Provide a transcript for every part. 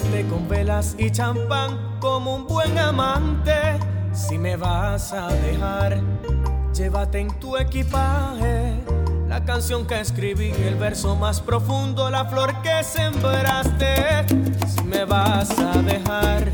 con velas y champán como un buen amante. Si me vas a dejar, llévate en tu equipaje la canción que escribí, el verso más profundo, la flor que sembraste. Si me vas a dejar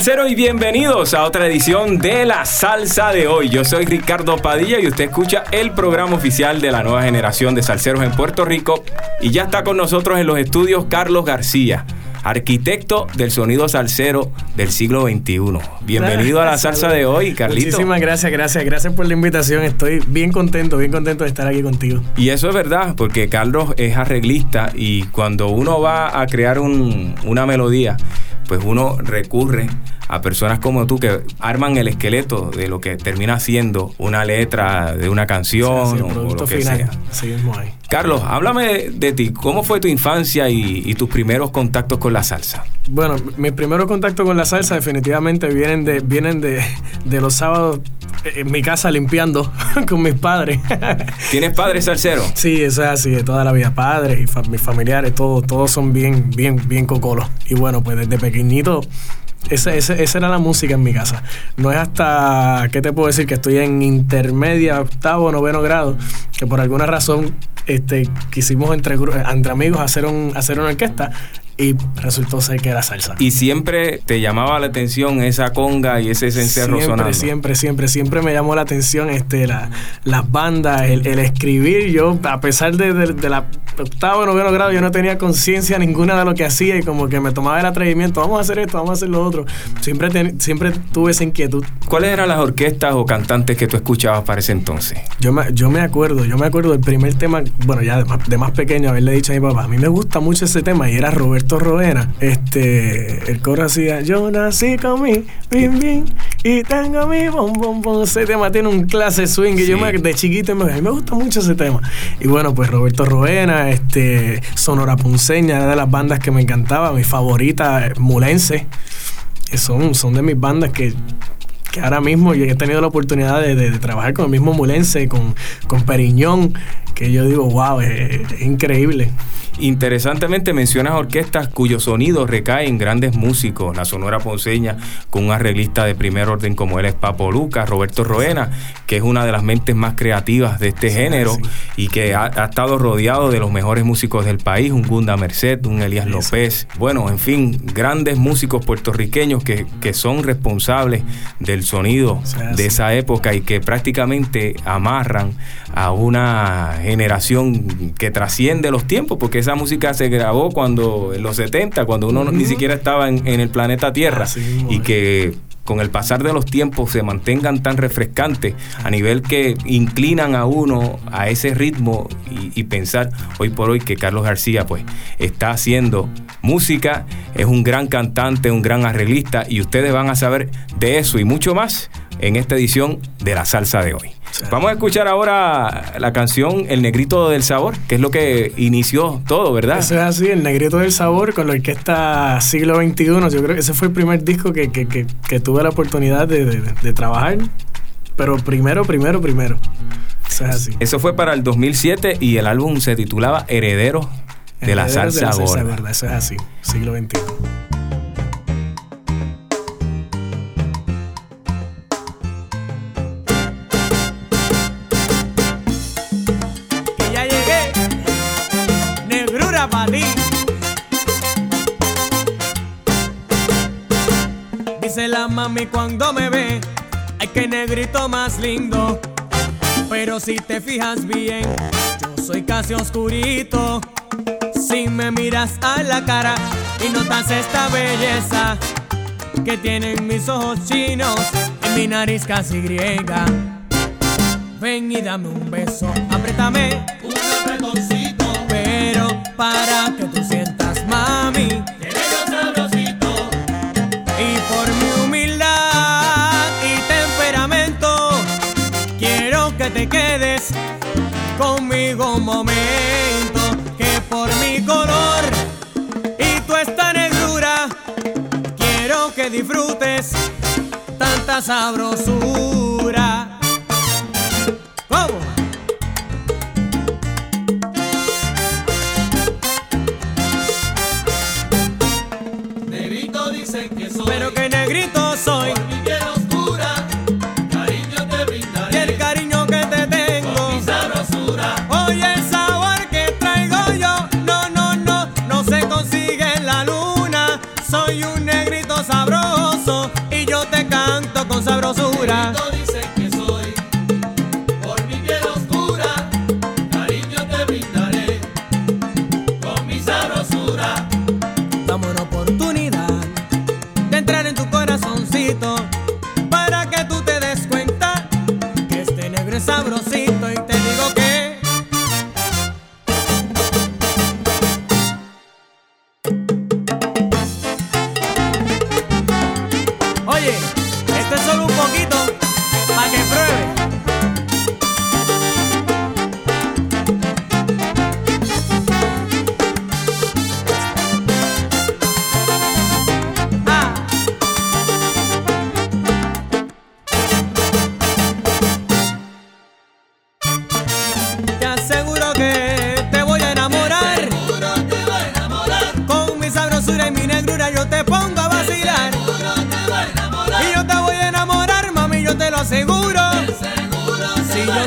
salseros y bienvenidos a otra edición de La Salsa de hoy. Yo soy Ricardo Padilla y usted escucha el programa oficial de la nueva generación de salseros en Puerto Rico. Y ya está con nosotros en los estudios Carlos García, arquitecto del sonido salsero del siglo XXI. Bienvenido a La Salsa de hoy, Carlito. Muchísimas gracias, gracias, gracias por la invitación. Estoy bien contento, bien contento de estar aquí contigo. Y eso es verdad, porque Carlos es arreglista y cuando uno va a crear una melodía, pues uno recurre a personas como tú que arman el esqueleto de lo que termina siendo una letra de una canción sí, sí, o, final. sea. Sí, Carlos, háblame de ti. ¿Cómo fue tu infancia y, y, tus primeros contactos con la salsa? Bueno, mis primeros contactos con la salsa definitivamente vienen de, vienen de, de los sábados eh, en mi casa limpiando con mis padres. ¿Tienes padres salseros? Sí, eso es así, de toda la vida. Padres y mis familiares, todos, todos son bien, bien, bien cocolos. Y bueno, pues desde pequeñito esa, esa, esa, era la música en mi casa. No es hasta, ¿qué te puedo decir? Que estoy en intermedia, octavo, noveno grado, que por alguna razón este, quisimos entre, entre amigos hacer, un, hacer una orquesta y resultó ser que era salsa. Y siempre te llamaba la atención esa conga y ese cencerro siempre, sonando. siempre, siempre, siempre me llamó la atención este, la- las bandas, el, el escribir. Yo, a pesar de, de- de la octavo, noveno grado, yo no tenía conciencia ninguna de lo que hacía y como que me tomaba el atrevimiento, vamos a hacer esto, vamos a hacer lo otro. Siempre, ten- siempre tuve esa inquietud. ¿Cuáles eran las orquestas o cantantes que tú escuchabas para ese entonces? Yo me, yo me acuerdo, yo me acuerdo del primer tema, bueno, ya de más, de más pequeño, haberle dicho a mi papá, a mí me gusta mucho ese tema y era Roberto Roena. Este, el coro hacía, yo nací con mi bim bim y tengo mi bom bom bom. Ese tema tiene un clase swing y yo me, de chiquito me, a mí me gusta mucho ese tema. Y bueno, pues Roberto Roena, este, Sonora Punceña, era de las bandas que me encantaba, mi favorita, Mulense. Son, son de mis bandas que que ahora mismo yo he tenido la oportunidad de, de- de trabajar con el mismo Mulense, con, con Periñón, que yo digo, wow, es, es increíble. Interesantemente mencionas orquestas cuyos sonidos recaen en grandes músicos, la Sonora Ponceña con un arreglista de primer orden como él es Papo Lucas, Roberto Roena, que es una de las mentes más creativas de este género sí. y que ha, ha estado rodeado de los mejores músicos del país, un Gunda Merced, un Elías Sí. López, bueno, en fin, grandes músicos puertorriqueños que, que son responsables del sonido Sí, de esa época y que prácticamente amarran a una generación que trasciende los tiempos, porque esa música se grabó cuando en los 70, cuando uno no- ni siquiera estaba en, en el planeta Tierra, Así y que con el pasar de los tiempos se mantengan tan refrescantes a nivel que inclinan a uno a ese ritmo y, y pensar hoy por hoy que Carlos García pues está haciendo música, es un gran cantante, un gran arreglista y ustedes van a saber de eso y mucho más en esta edición de la salsa de hoy. Vamos a escuchar ahora la canción El Negrito del Sabor, que es lo que inició todo, ¿verdad? Eso es así, el Negrito del Sabor con la orquesta Siglo XXI. Yo creo que ese fue el primer disco que, que- que- que tuve la oportunidad de, de- de trabajar. Pero primero, primero, primero. Eso es así. Eso fue para el 2007 y el álbum se titulaba Herederos de la Herederos salsa gorda. gorda, Eso es así, siglo XXI. Mami cuando me ve, ay que negrito más lindo. Pero si te fijas bien, yo soy casi oscurito. Si me miras a la cara y notas esta belleza que tienen mis ojos chinos y mi nariz casi griega. Ven y dame un beso, apriétame Un apretoncito, pero para que tú sientas, mami, conmigo un momento, que por mi color y tu esta negrura, quiero que disfrutes tanta sabrosura.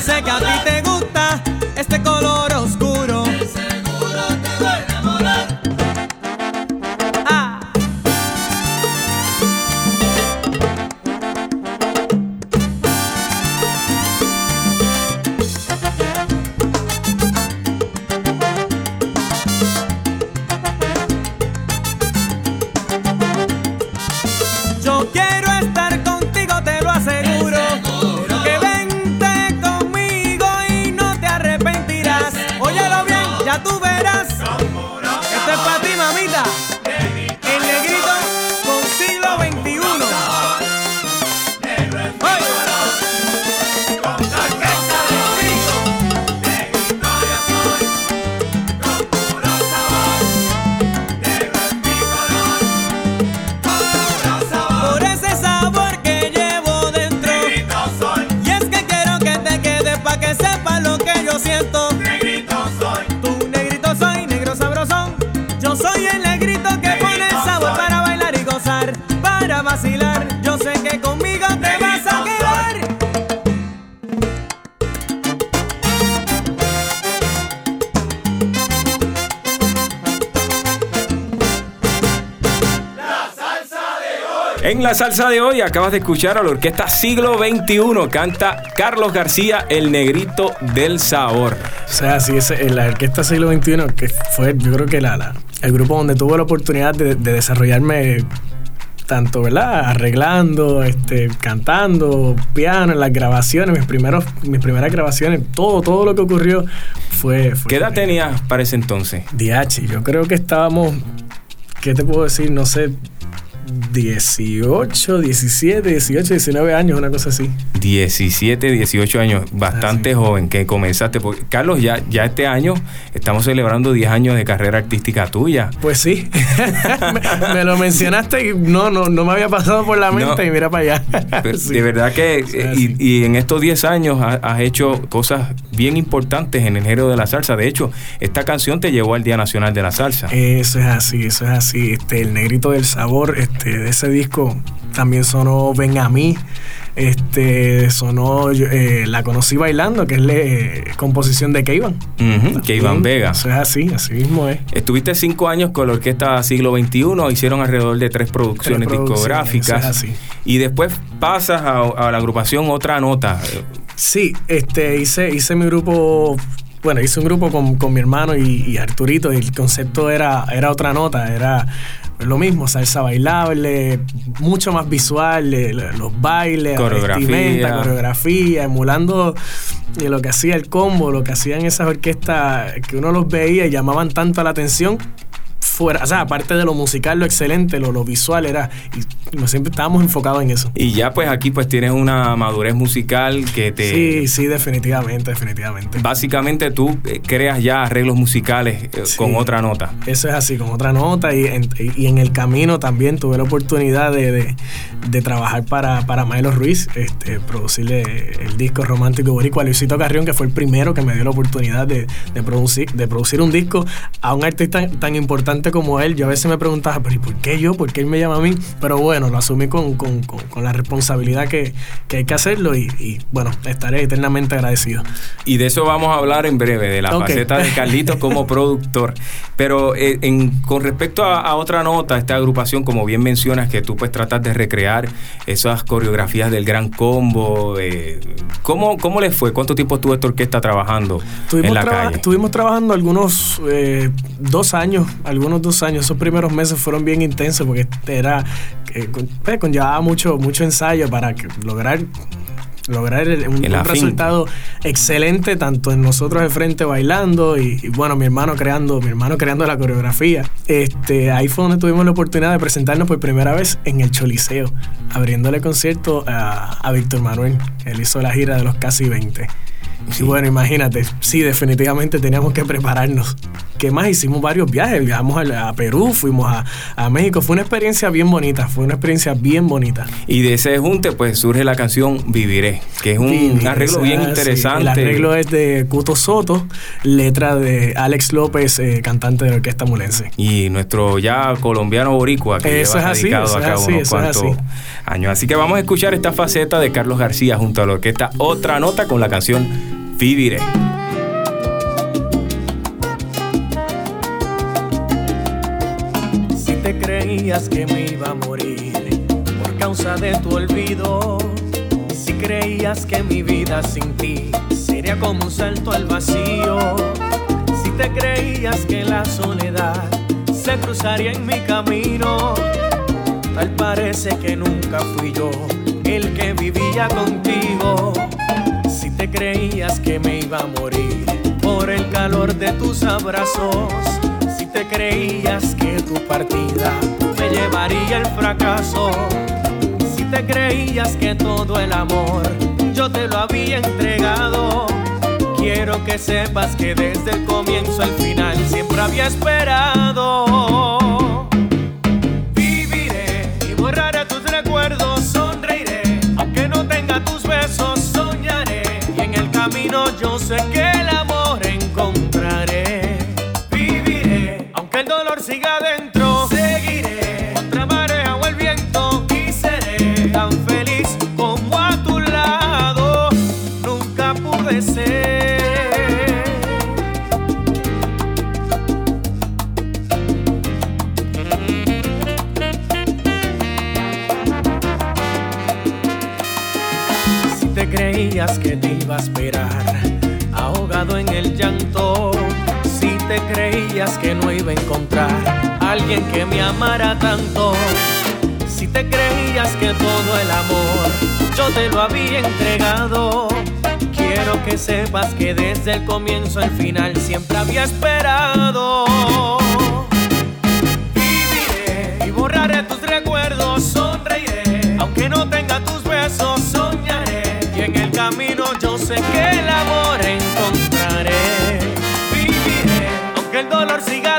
Sé que a ti te En la salsa de hoy acabas de escuchar a la orquesta Siglo XXI. Canta Carlos García, el negrito del sabor. O sea, sí, en la orquesta siglo XXI, que fue, yo creo que la, la- el grupo donde tuve la oportunidad de, de desarrollarme tanto, ¿verdad? Arreglando, este, cantando, piano, en las grabaciones, mis primeros, mis primeras grabaciones, todo, todo lo que ocurrió fue. fue ¿Qué edad tenías para ese entonces? DH, yo creo que estábamos, ¿qué te puedo decir? No sé, 18, 17, 18, 19 años, una cosa así. 17, 18 años, bastante Ah, sí. joven que comenzaste. Porque, Carlos, ya, ya este año estamos celebrando 10 años de carrera artística tuya. Pues sí, me, me lo mencionaste y no, no, no me había pasado por la mente No. y mira para allá. Pero Sí. De verdad que, eh, y, y en estos 10 años ha- has hecho cosas bien importantes en el género de la salsa. De hecho, esta canción te llevó al Día Nacional de la Salsa. Eso es así, eso es así. Este, el negrito del sabor, este, de ese disco también sonó Ven a mí. Este, sonó eh, La conocí bailando, que es la eh, composición de Keivan. Iván Vega. Eso es así, así mismo es. Estuviste cinco años con la orquesta Siglo XXI, hicieron alrededor de tres producciones Tres producciones, discográficas. es así. Y después pasas a, a la agrupación Otra Nota. Sí, este, hice, hice mi grupo, bueno, hice un grupo con, con mi hermano y, y Arturito y el concepto era, era otra nota, era lo mismo, salsa bailable, mucho más visual, eh, los bailes, la Coreografía. vestimenta, coreografía, emulando eh, lo que hacía el combo, lo que hacían esas orquestas que uno los veía y llamaban tanto la atención. Fuera, o sea, aparte de lo musical, lo excelente, lo, lo visual era. Y siempre estábamos enfocados en eso. Y ya pues aquí pues tienes una madurez musical que te... Sí, sí, definitivamente, definitivamente. Básicamente tú eh, creas ya arreglos musicales eh, Sí. con otra nota. Eso es así, con otra nota. Y en, y en el camino también tuve la oportunidad de, de- de trabajar para, para Milo Ruiz, este, producirle el disco romántico boricua a Luisito Carrión, que fue el primero que me dio la oportunidad de, de producir, de producir un disco a un artista tan importante como él. Yo a veces me preguntaba, pero ¿y por qué yo? ¿Por qué él me llama a mí? Pero bueno, lo asumí con, con- con- con la responsabilidad que, que hay que hacerlo y, y, bueno, estaré eternamente agradecido. Y de eso vamos a hablar en breve, de la Ok. faceta de Carlitos como productor. Pero eh, en, con respecto a, a otra nota, esta agrupación, como bien mencionas, que tú pues tratas de recrear esas coreografías del gran combo, eh, ¿cómo, ¿cómo les fue? ¿Cuánto tiempo estuvo esta orquesta trabajando en Estuvimos, la traba- calle? estuvimos trabajando algunos eh, dos años, algunos dos años. Esos primeros meses fueron bien intensos porque era eh, pues, conllevaba mucho, mucho ensayo para que- lograr lograr el- un, El un afín. resultado excelente tanto en nosotros de frente bailando y, y, bueno mi hermano creando mi hermano creando la coreografía. Este ahí fue donde tuvimos la oportunidad de presentarnos por primera vez en el Choliseo abriéndole concierto a, a Víctor Manuel. Él hizo la gira de los casi 20 Sí. y bueno, imagínate, sí, definitivamente teníamos que prepararnos. ¿qué más? Hicimos varios viajes, viajamos a, a Perú, fuimos a, a México, fue una experiencia bien bonita, fue una experiencia bien bonita. Y de ese junte pues surge la canción Viviré, que es un Viviré, arreglo bien interesante. El arreglo es de Cuto Soto, letra de Alex López, eh, cantante de la orquesta mulense. y nuestro ya colombiano boricua que Eso lleva es así, dedicado eso es acá así, unos cuantos así. años. Así que vamos a escuchar esta faceta de Carlos García junto a la orquesta Otra Nota con la canción Viviré. Si te creías que me iba a morir por causa de tu olvido, si creías que mi vida sin ti sería como un salto al vacío, si te creías que la soledad se cruzaría en mi camino, tal parece que nunca fui yo el que vivía contigo. Si te creías que me iba a morir por el calor de tus abrazos, si te creías que tu partida me llevaría al fracaso, si te creías que todo el amor yo te lo había entregado, quiero que sepas que desde el comienzo al final siempre había esperado. Camino yo sé que el esperar, ahogado en el llanto. Si te creías que no iba a encontrar alguien que me amara tanto. Si te creías que todo el amor yo te lo había entregado. Quiero que sepas que desde el comienzo al final siempre había esperado. Viviré y borraré tus recuerdos, sé que el amor encontraré. Viviré, aunque el dolor siga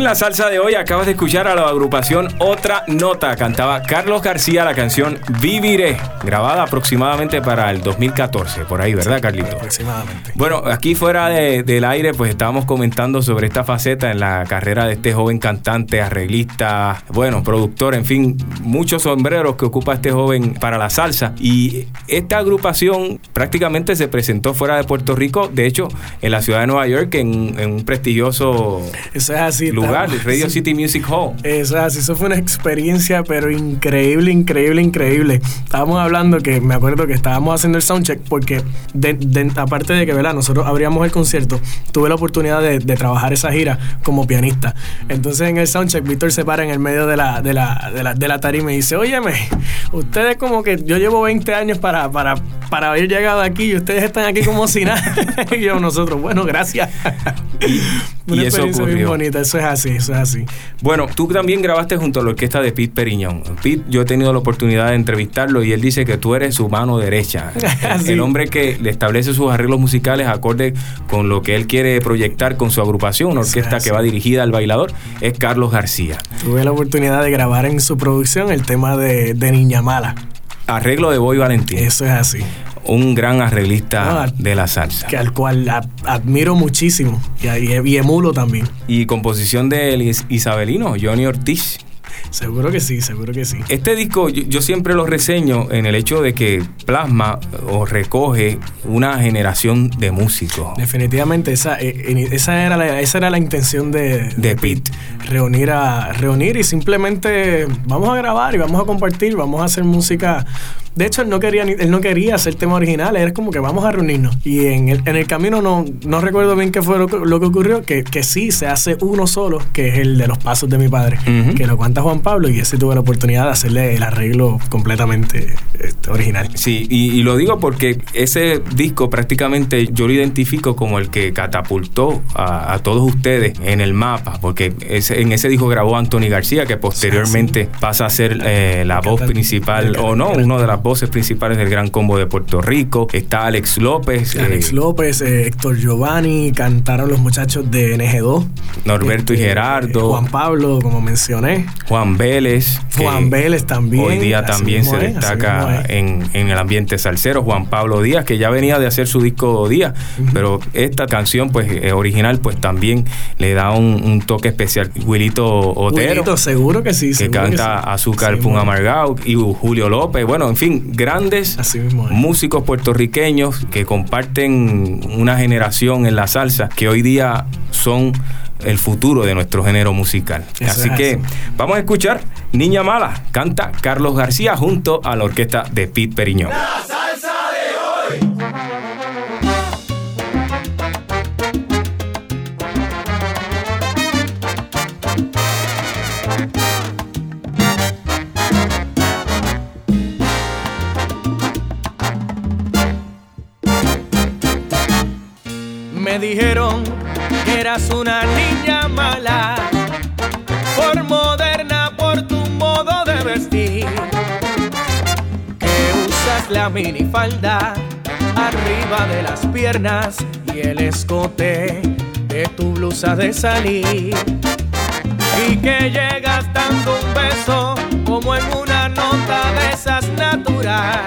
En la salsa de hoy acabas de escuchar a la agrupación Otra Nota. Cantaba Carlos García la canción Viviré, grabada aproximadamente para el 2014, por ahí, ¿verdad, Carlito? Aproximadamente. Bueno, aquí fuera de- del aire, pues estábamos comentando sobre esta faceta en la carrera de este joven cantante, arreglista, bueno, productor, en fin, muchos sombreros que ocupa este joven para la salsa. Y esta agrupación prácticamente se presentó fuera de Puerto Rico, de hecho, en la ciudad de Nueva York, en, en un prestigioso Eso es así. lugar, el Radio City Music Hall. Eso, eso fue una experiencia, pero increíble, increíble, increíble. Estábamos hablando que me acuerdo que estábamos haciendo el soundcheck porque, aparte de que, ¿verdad? Nosotros abríamos el concierto, tuve la oportunidad de, trabajar esa gira como pianista. Entonces en el soundcheck, Víctor se para en el medio de la, de la, de la, de la tarima y dice: Óyeme, ustedes como que yo llevo 20 años para, para, para haber llegado aquí y ustedes están aquí como si nada. y yo, nosotros, bueno, gracias. Una experiencia muy bonita, eso es así, eso es así. Bueno, tú también grabaste junto a la orquesta de Pete Periñón. Pete, yo he tenido la oportunidad de entrevistarlo y él dice que tú eres su mano derecha. El hombre que le establece sus arreglos musicales acorde con lo que él quiere proyectar con su agrupación, una orquesta que va dirigida al bailador, es Carlos García. Tuve la oportunidad de grabar en su producción el tema de, de Niña Mala. Arreglo de Boy Valentín. Eso es así un gran arreglista de la salsa. Que al cual admiro muchísimo y, y, emulo también. Y composición de Isabelino, Johnny Ortiz. Seguro que sí, seguro que sí. Este disco yo, siempre lo reseño en el hecho de que plasma o recoge una generación de músicos. Definitivamente esa, eh, esa, era, la, esa era la intención de, de Pete. Reunir, a, reunir y simplemente vamos a grabar y vamos a compartir, vamos a hacer música de hecho, él no quería él no quería hacer tema original, era como que vamos a reunirnos. Y en el, en el camino no, no recuerdo bien qué fue lo, que ocurrió, que, que, sí se hace uno solo, que es el de los pasos de mi padre, que lo cuenta Juan Pablo, y ese tuve la oportunidad de hacerle el arreglo completamente este, original. Sí, y, lo digo porque ese disco prácticamente yo lo identifico como el que catapultó a, todos ustedes en el mapa, porque ese, en ese disco grabó Anthony García, que posteriormente pasa a ser eh, la voz principal, o no, uno de las voces principales del Gran Combo de Puerto Rico. Está Alex López. Alex eh, López, eh, Héctor Giovanni, cantaron los muchachos de NG2. Norberto y este, Gerardo. Juan Pablo, como mencioné. Juan Vélez. Juan Vélez también. Hoy día también se destaca en, el ambiente salsero. Juan Pablo Díaz, que ya venía de hacer su disco Díaz, pero esta canción, pues eh, original, pues también le da un, toque especial. Wilito Otero. Wilito, seguro que sí. Que canta Azúcar Pun Amargao y Julio López. Bueno, en fin, grandes músicos puertorriqueños que comparten una generación en la salsa que hoy día son el futuro de nuestro género musical. así que vamos a escuchar Niña Mala, canta Carlos García junto a la orquesta de Pete Periñón. La salsa de hoy. Me dijeron eras una niña mala, por moderna, por tu modo de vestir, que usas la minifalda arriba de las piernas y el escote de tu blusa de salir, y que llegas dando un beso como en una nota de esas natural.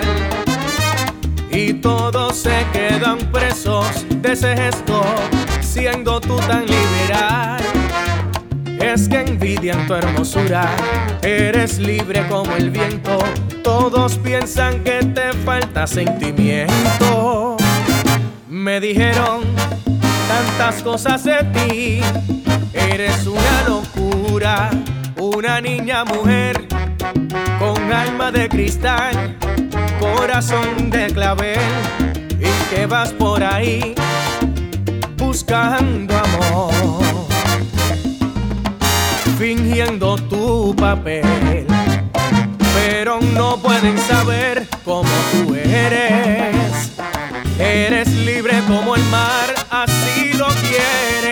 Y todos se quedan presos de ese gesto, siendo tú tan liberal. Es que envidian tu hermosura, eres libre como el viento, todos piensan que te falta sentimiento. Me dijeron tantas cosas de ti, eres una locura, una niña mujer con alma de cristal corazón de clavel y que vas por ahí buscando amor, fingiendo tu papel, pero no pueden saber cómo tú eres. Eres libre como el mar, así lo quieren.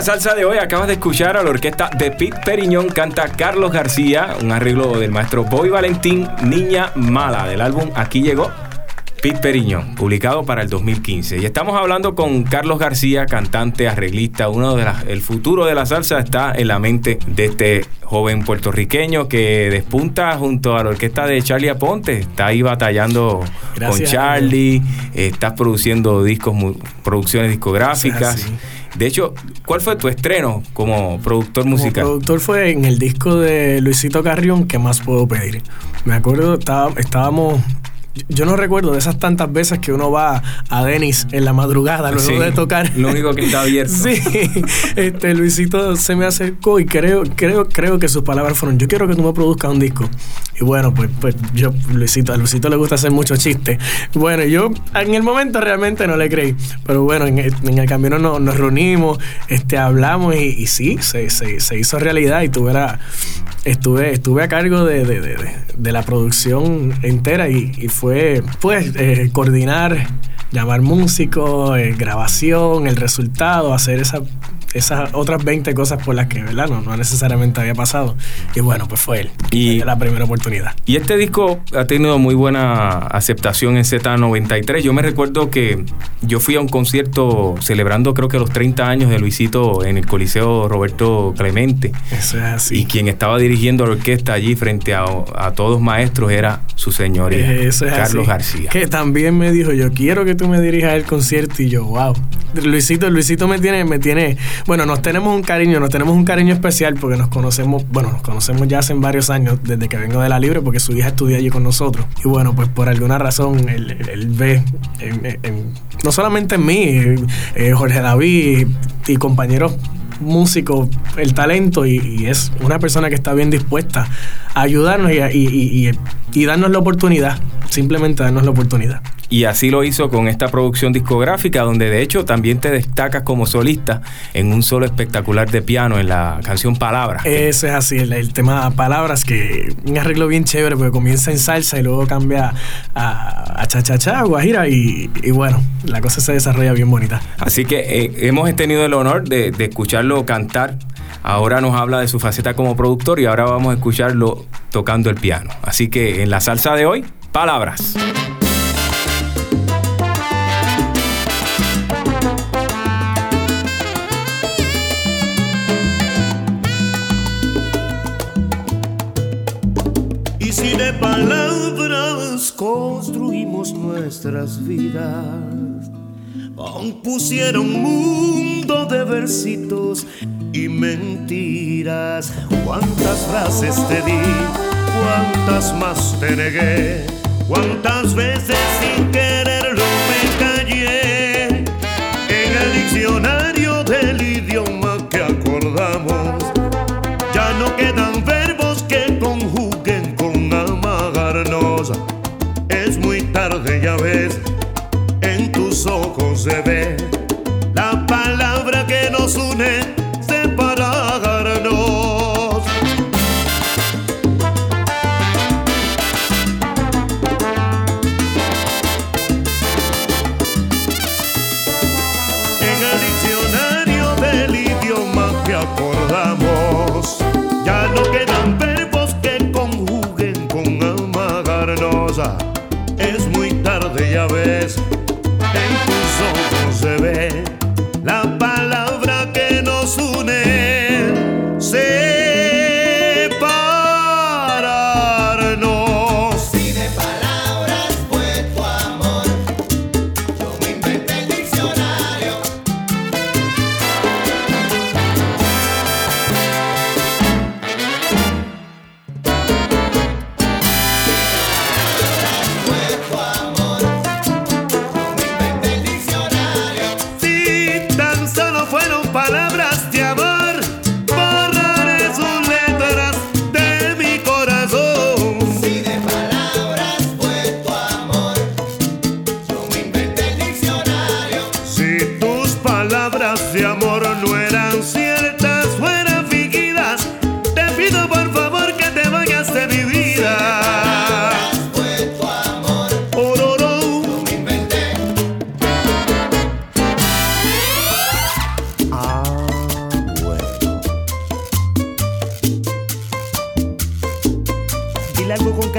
La salsa de hoy acabas de escuchar a la orquesta de Pete Periñón canta Carlos García, un arreglo del maestro Boy Valentín, Niña Mala, del álbum Aquí llegó. Pete Periñón, publicado para el 2015. Y estamos hablando con Carlos García, cantante, arreglista, uno de las, el futuro de la salsa está en la mente de este joven puertorriqueño que despunta junto a la orquesta de Charlie Aponte. Está ahí batallando Gracias, con Charlie, estás produciendo discos, producciones discográficas. De hecho, ¿cuál fue tu estreno como productor Como musical? productor fue en el disco de Luisito Carrión, ¿qué más puedo pedir? Me acuerdo, estábamos... Yo no recuerdo de esas tantas veces que uno va a Denis en la madrugada luego Sí, de tocar. lo único que está abierto. Sí, este Luisito se me acercó y creo, creo, creo que sus palabras fueron, yo quiero que tú me produzcas un disco. Y bueno, pues, pues yo, Luisito, a Luisito le gusta hacer muchos chistes. Bueno, yo en el momento realmente no le creí. Pero bueno, en el, en el camino no- nos reunimos, este, hablamos y, y sí, se, se- se hizo realidad y tuve la, estuve, estuve a cargo de, de- de- de- de la producción entera y, y fue pues eh, coordinar, llamar músicos, eh, grabación, el resultado, hacer esa, esas otras 20 cosas por las que ¿verdad? No, no necesariamente había pasado. Y bueno, pues fue él. Y- la primera oportunidad. Y este disco ha tenido muy buena aceptación en Z93. Yo me recuerdo que yo fui a un concierto celebrando creo que los 30 años de Luisito en el Coliseo Roberto Clemente. Eso es así. Y quien estaba dirigiendo la orquesta allí frente a, a todos maestros era su señoría, Eso es Carlos así. García. Que también me dijo, yo quiero que tú me dirijas el concierto. Y yo, wow. Luisito, Luisito me tiene, me tiene. Bueno, nos tenemos un cariño, nos tenemos un cariño especial porque nos conocemos, bueno, nos conocemos ya hace varios años, desde que vengo de la Libre, porque su hija estudia allí con nosotros. Y bueno, pues por alguna razón él, él- ve, en- no solamente en mí, eh, Jorge David y compañeros músicos, el talento y, y es una persona que está bien dispuesta ayudarnos y, y- y- y- darnos la oportunidad, simplemente darnos la oportunidad. Y así lo hizo con esta producción discográfica, donde de hecho también te destacas como solista en un solo espectacular de piano en la canción Palabras. Ese es así, el, el tema palabras, que un arreglo bien chévere, porque comienza en salsa y luego cambia a, a cha-cha-cha, guajira, y, y bueno, la cosa se desarrolla bien bonita. Así que eh, hemos tenido el honor de, de escucharlo cantar. Ahora nos habla de su faceta como productor y ahora vamos a escucharlo tocando el piano. Así que en la salsa de hoy, palabras. Y si de palabras construimos nuestras vidas, compusieron un mundo de versitos y mentiras. Cuántas frases te di, cuántas más te negué, cuántas veces sin quererlo me callé. En el diccionario del idioma que acordamos ya no quedan verbos que conjuguen con amagarnos. Es muy tarde, ya ves, en tus ojos se ve la palabra que nos une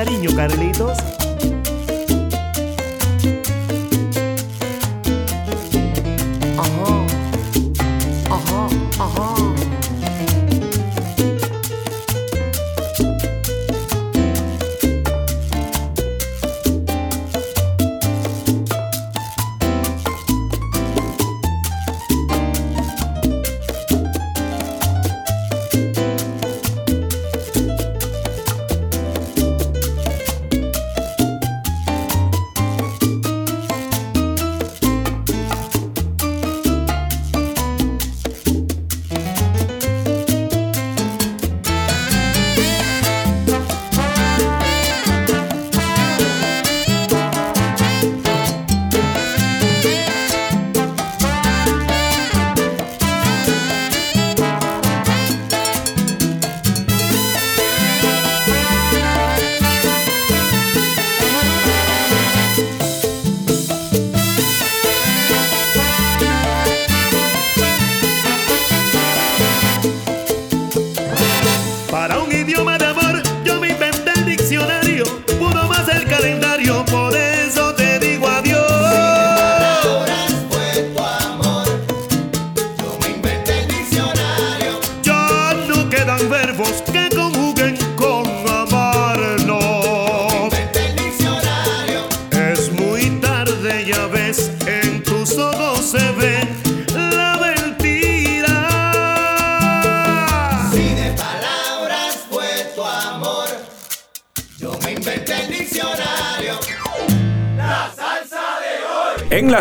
cariño, Carlitos.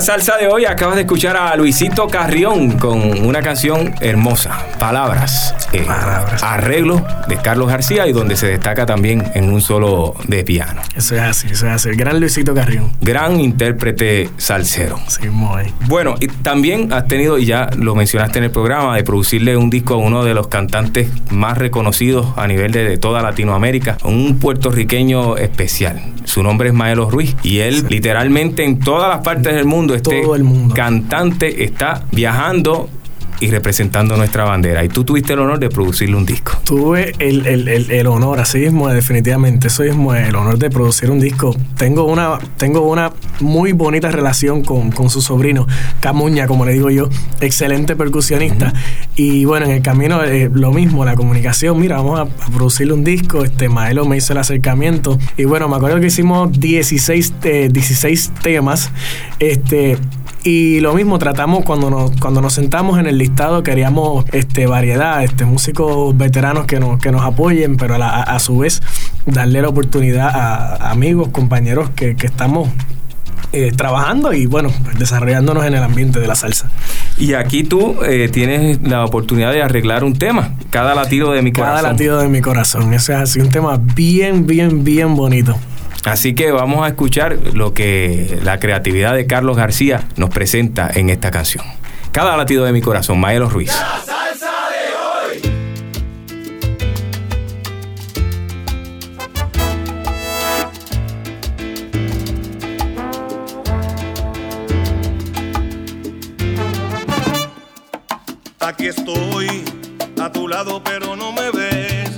Salsa de hoy acabas de escuchar a Luisito Carrión con una canción hermosa, Palabras. Eh, Palabras. Arreglo de Carlos García y donde se destaca también en un solo de piano. Eso es así, eso es así. El gran Luisito Carrión. Gran intérprete salsero. Sí, muy. Bueno, y también has tenido, y ya lo mencionaste en el programa, de producirle un disco a uno de los cantantes más reconocidos a nivel de, de toda Latinoamérica, un puertorriqueño especial. Su nombre es Maelo Ruiz y él literalmente en todas las partes del mundo, este Todo el mundo. cantante está viajando y representando nuestra bandera. Y tú tuviste el honor de producirle un disco. Tuve el, el- el- el honor, así mismo, definitivamente, eso mismo, el honor de producir un disco. Tengo una, tengo una muy bonita relación con, con su sobrino, Camuña, como le digo yo, excelente percusionista. Y bueno, en el camino eh, lo mismo, la comunicación, mira, vamos a, a producirle un disco, este Maelo me hizo el acercamiento. Y bueno, me acuerdo que hicimos 16, eh, 16 temas. Este, y lo mismo tratamos cuando nos, cuando nos sentamos en el listado, queríamos este, variedad, este, músicos veteranos que nos, que nos apoyen, pero a, la- a- su vez darle la oportunidad a, amigos, compañeros que, que estamos eh, trabajando y bueno, pues, desarrollándonos en el ambiente de la salsa. Y aquí tú eh, tienes la oportunidad de arreglar un tema, cada latido de mi Cada corazón. latido de mi corazón. Ese es así un tema bien, bien, bien bonito. Así que vamos a escuchar lo que la creatividad de Carlos García nos presenta en esta canción. Cada latido de mi corazón, Maelo Ruiz. Aquí estoy a tu lado, pero no me ves.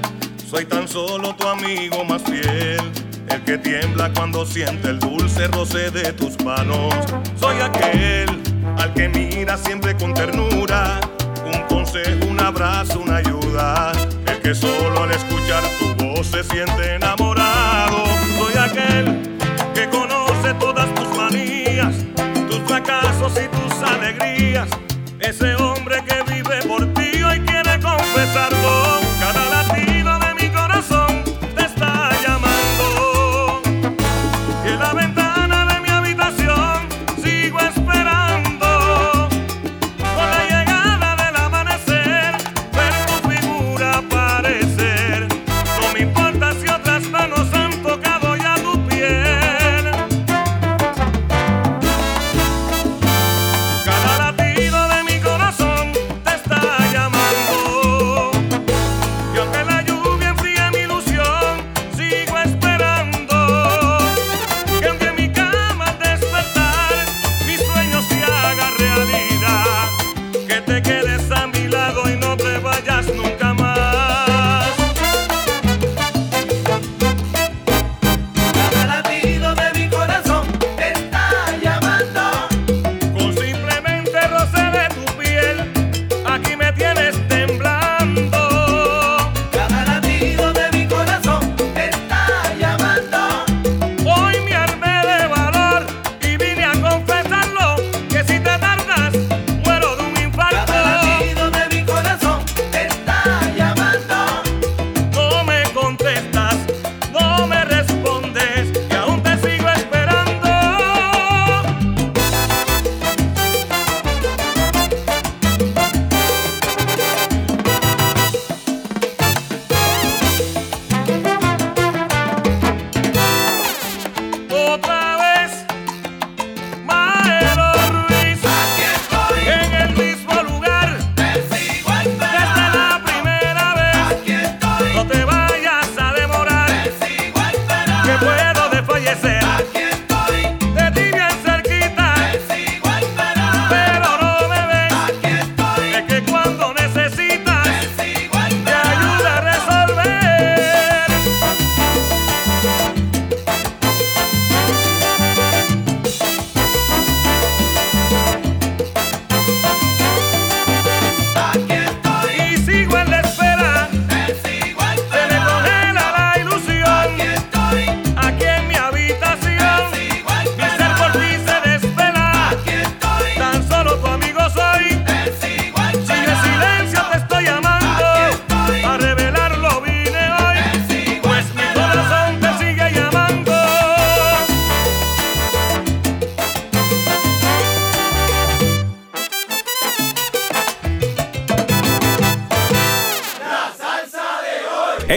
Soy tan solo tu amigo más fiel. El que tiembla cuando siente el dulce roce de tus manos. Soy aquel al que mira siempre con ternura. Un consejo, un abrazo, una ayuda. El que solo al escuchar tu voz se siente enamorado. Soy aquel que conoce todas tus manías, tus fracasos y tus alegrías. Ese hombre que vive por ti hoy quiere confesarlo.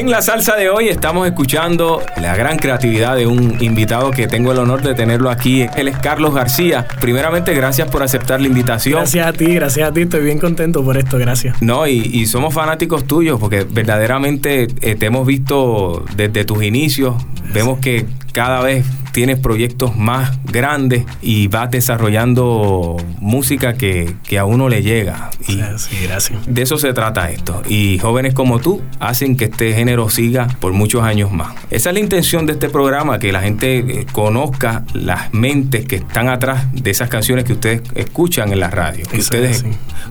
En la salsa de hoy estamos escuchando la gran creatividad de un invitado que tengo el honor de tenerlo aquí. Él es Carlos García. Primeramente, gracias por aceptar la invitación. Gracias a ti, gracias a ti. Estoy bien contento por esto, gracias. No, y, y somos fanáticos tuyos porque verdaderamente eh, te hemos visto desde tus inicios. Vemos que cada vez tienes proyectos más grandes y vas desarrollando música que, que a uno le llega. Y Sí, gracias. de eso se trata esto. Y jóvenes como tú hacen que este género siga por muchos años más. Esa es la intención de este programa, que la gente eh, conozca las mentes que están atrás de esas canciones que ustedes escuchan en la radio. Que ustedes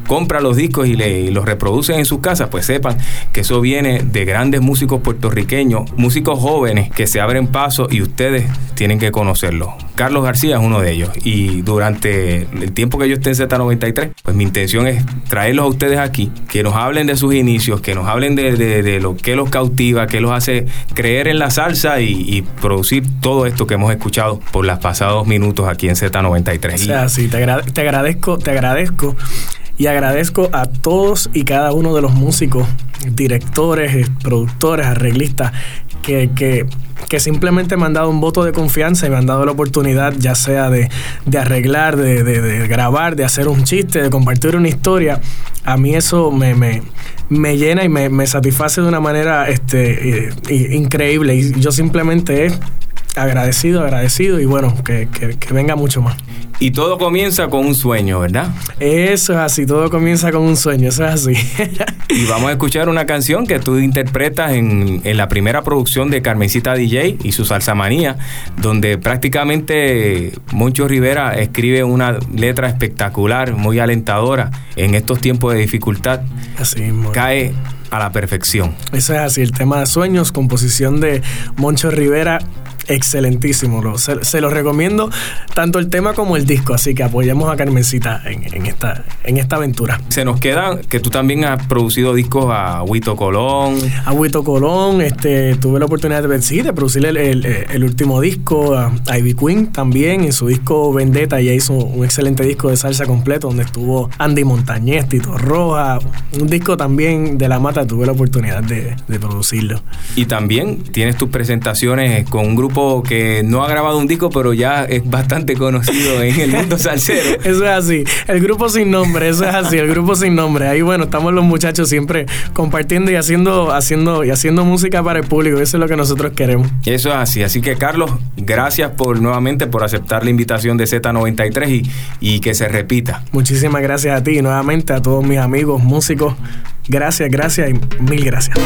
compran los discos y, le- y los reproducen en sus casas, pues sepan que eso viene de grandes músicos puertorriqueños, músicos jóvenes que se abren paso y ustedes tienen que conocerlo. Carlos García es uno de ellos. Y durante el tiempo que yo esté en Z93, pues mi intención es traerlos a ustedes aquí, que nos hablen de sus inicios, que nos hablen de, de- de lo que los que los hace creer en la salsa y, producir todo esto que hemos escuchado por los pasados minutos aquí en Z93. O sea, sí, te, te agradezco, te agradezco y agradezco a todos y cada uno de los músicos, directores, productores, arreglistas que, que que simplemente me han dado un voto de confianza y me han dado la oportunidad, ya sea de, de arreglar, de, de, de, grabar, de hacer un chiste, de compartir una historia, a mí eso me, me, me llena y me, me, satisface de una manera este, increíble. Y yo simplemente agradecido, agradecido y bueno, que, que, que venga mucho más. Y todo comienza con un sueño, ¿verdad? Eso es así, todo comienza con un sueño, eso es así. y vamos a escuchar una canción que tú interpretas en, en, la primera producción de Carmencita DJ y su Salsa Manía, donde prácticamente Moncho Rivera escribe una letra espectacular, muy alentadora en estos tiempos de dificultad. Así mismo. Cae a la perfección. Eso es así, el tema de sueños, composición de Moncho Rivera excelentísimo. Se, se, lo recomiendo tanto el tema como el disco, así que apoyemos a Carmencita en, en, esta, en esta aventura. Se nos queda que tú también has producido discos a Huito Colón. A Huito Colón, este, tuve la oportunidad de, sí, de producir el, el, el, último disco, a, a Ivy Queen también, en su disco Vendetta, ya hizo un excelente disco de salsa completo, donde estuvo Andy Montañez, Tito Roja, un disco también de La Mata, tuve la oportunidad de, de producirlo. Y también tienes tus presentaciones con un grupo que no ha grabado un disco, pero ya es bastante conocido en el mundo salsero. eso es así. El grupo sin nombre, eso es así, el grupo sin nombre. Ahí bueno, estamos los muchachos siempre compartiendo y haciendo, haciendo, y haciendo música para el público. Eso es lo que nosotros queremos. Eso es así. Así que Carlos, gracias por nuevamente por aceptar la invitación de Z93 y, y que se repita. Muchísimas gracias a ti y nuevamente a todos mis amigos músicos. Gracias, gracias y mil gracias.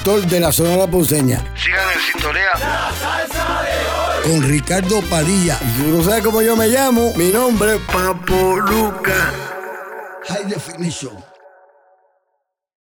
Director de la Sonora Ponceña. Sigan en sintonía. La salsa de hoy. Con Ricardo Padilla. Y tú no sabes cómo yo me llamo, mi nombre es Papo Luca. High Definition.